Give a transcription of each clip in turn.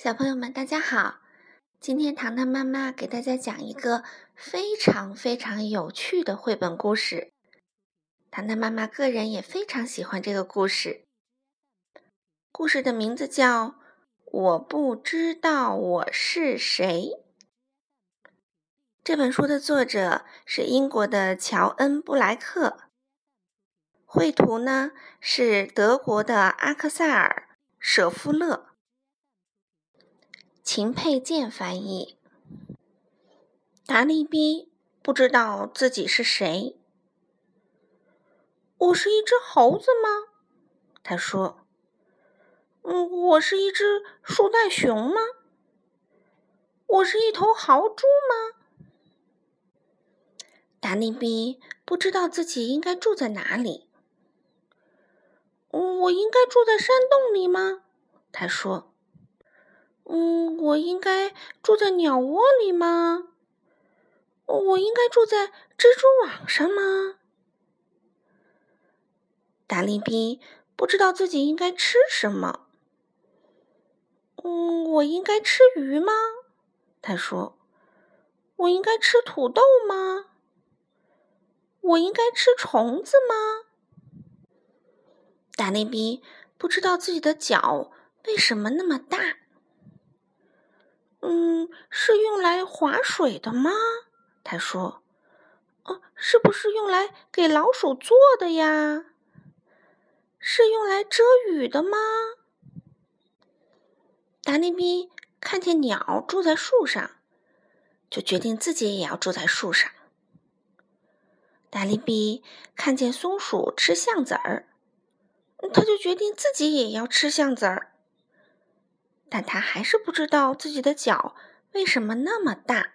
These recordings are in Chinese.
小朋友们，大家好！今天糖糖妈妈给大家讲一个非常非常有趣的绘本故事。糖糖妈妈个人也非常喜欢这个故事。故事的名字叫《我不知道我是谁》。这本书的作者是英国的乔恩·布莱克，绘图呢是德国的阿克塞尔·舍夫勒。秦佩健翻译。达利比不知道自己是谁。我是一只猴子吗？他说。嗯，我是一只树袋熊吗？我是一头豪猪吗？达利比不知道自己应该住在哪里。我应该住在山洞里吗？他说。嗯，我应该住在鸟窝里吗？我应该住在蜘蛛网上吗？达利比不知道自己应该吃什么。嗯，我应该吃鱼吗？他说。我应该吃土豆吗？我应该吃虫子吗？达利比不知道自己的脚为什么那么大。嗯，是用来划水的吗？他说：“哦，是不是用来给老鼠做的呀？是用来遮雨的吗？”达利比看见鸟住在树上，就决定自己也要住在树上。达利比看见松鼠吃橡子儿，他就决定自己也要吃橡子儿。但他还是不知道自己的脚为什么那么大。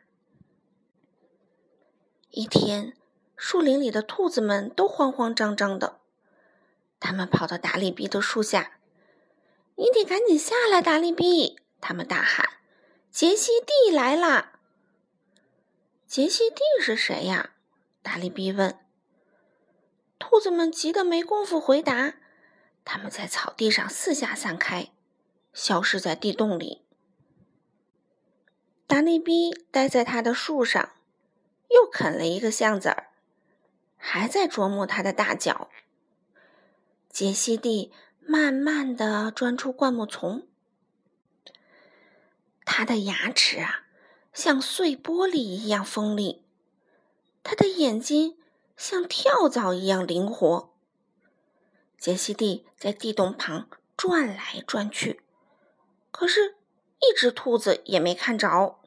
一天，树林里的兔子们都慌慌张张的，他们跑到达利比的树下：“你得赶紧下来，达利比！”他们大喊：“杰西蒂来啦！”杰西蒂是谁呀？达利比问。兔子们急得没工夫回答，他们在草地上四下散开。消失在地洞里。达内比待在他的树上，又啃了一个橡子儿，还在琢磨他的大脚。杰西蒂慢慢的钻出灌木丛，他的牙齿啊，像碎玻璃一样锋利，他的眼睛像跳蚤一样灵活。杰西蒂在地洞旁转来转去。可是，一只兔子也没看着。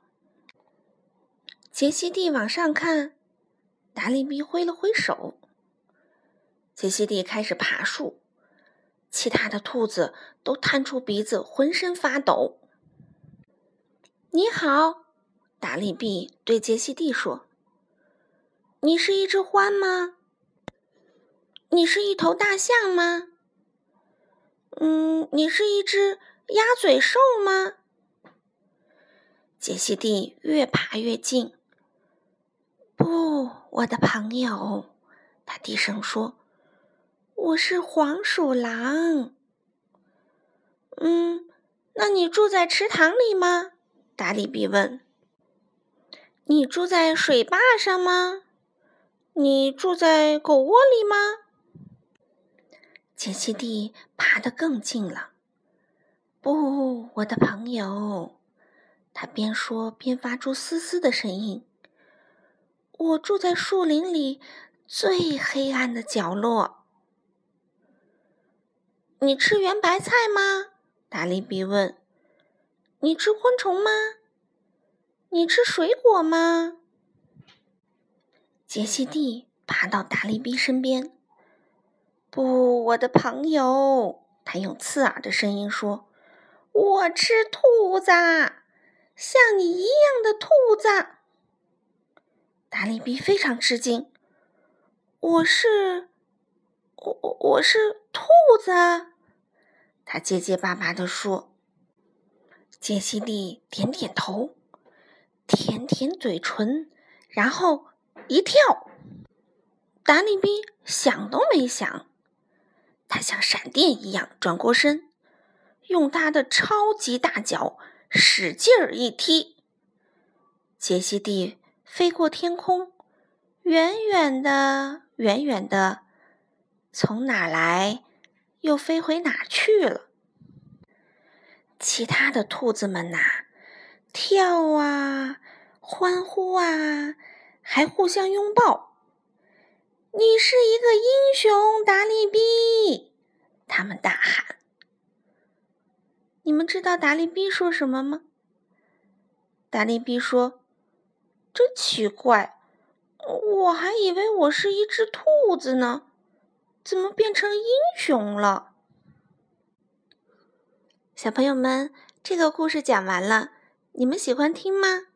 杰西蒂往上看，达利比挥了挥手。杰西蒂开始爬树，其他的兔子都探出鼻子，浑身发抖。你好，达利比对杰西蒂说：“你是一只獾吗？你是一头大象吗？嗯，你是一只……”鸭嘴兽吗？杰西蒂越爬越近。不，我的朋友，他低声说：“我是黄鼠狼。”嗯，那你住在池塘里吗？达利比问。你住在水坝上吗？你住在狗窝里吗？杰西蒂爬得更近了。不，我的朋友，他边说边发出嘶嘶的声音。我住在树林里最黑暗的角落。你吃圆白菜吗？达利比问。你吃昆虫吗？你吃水果吗？杰西蒂爬到达利比身边。不，我的朋友，他用刺耳的声音说。我吃兔子，像你一样的兔子。达利比非常吃惊。我是，我我我是兔子。他结结巴巴地说。杰西蒂点点头，舔舔嘴唇，然后一跳。达利比想都没想，他像闪电一样转过身。用他的超级大脚使劲儿一踢，杰西蒂飞过天空，远远的，远远的，从哪来，又飞回哪去了。其他的兔子们呐，跳啊，欢呼啊，还互相拥抱。你是一个英雄，达利比！他们大喊。你们知道达利比说什么吗？达利比说：“真奇怪，我还以为我是一只兔子呢，怎么变成英雄了？”小朋友们，这个故事讲完了，你们喜欢听吗？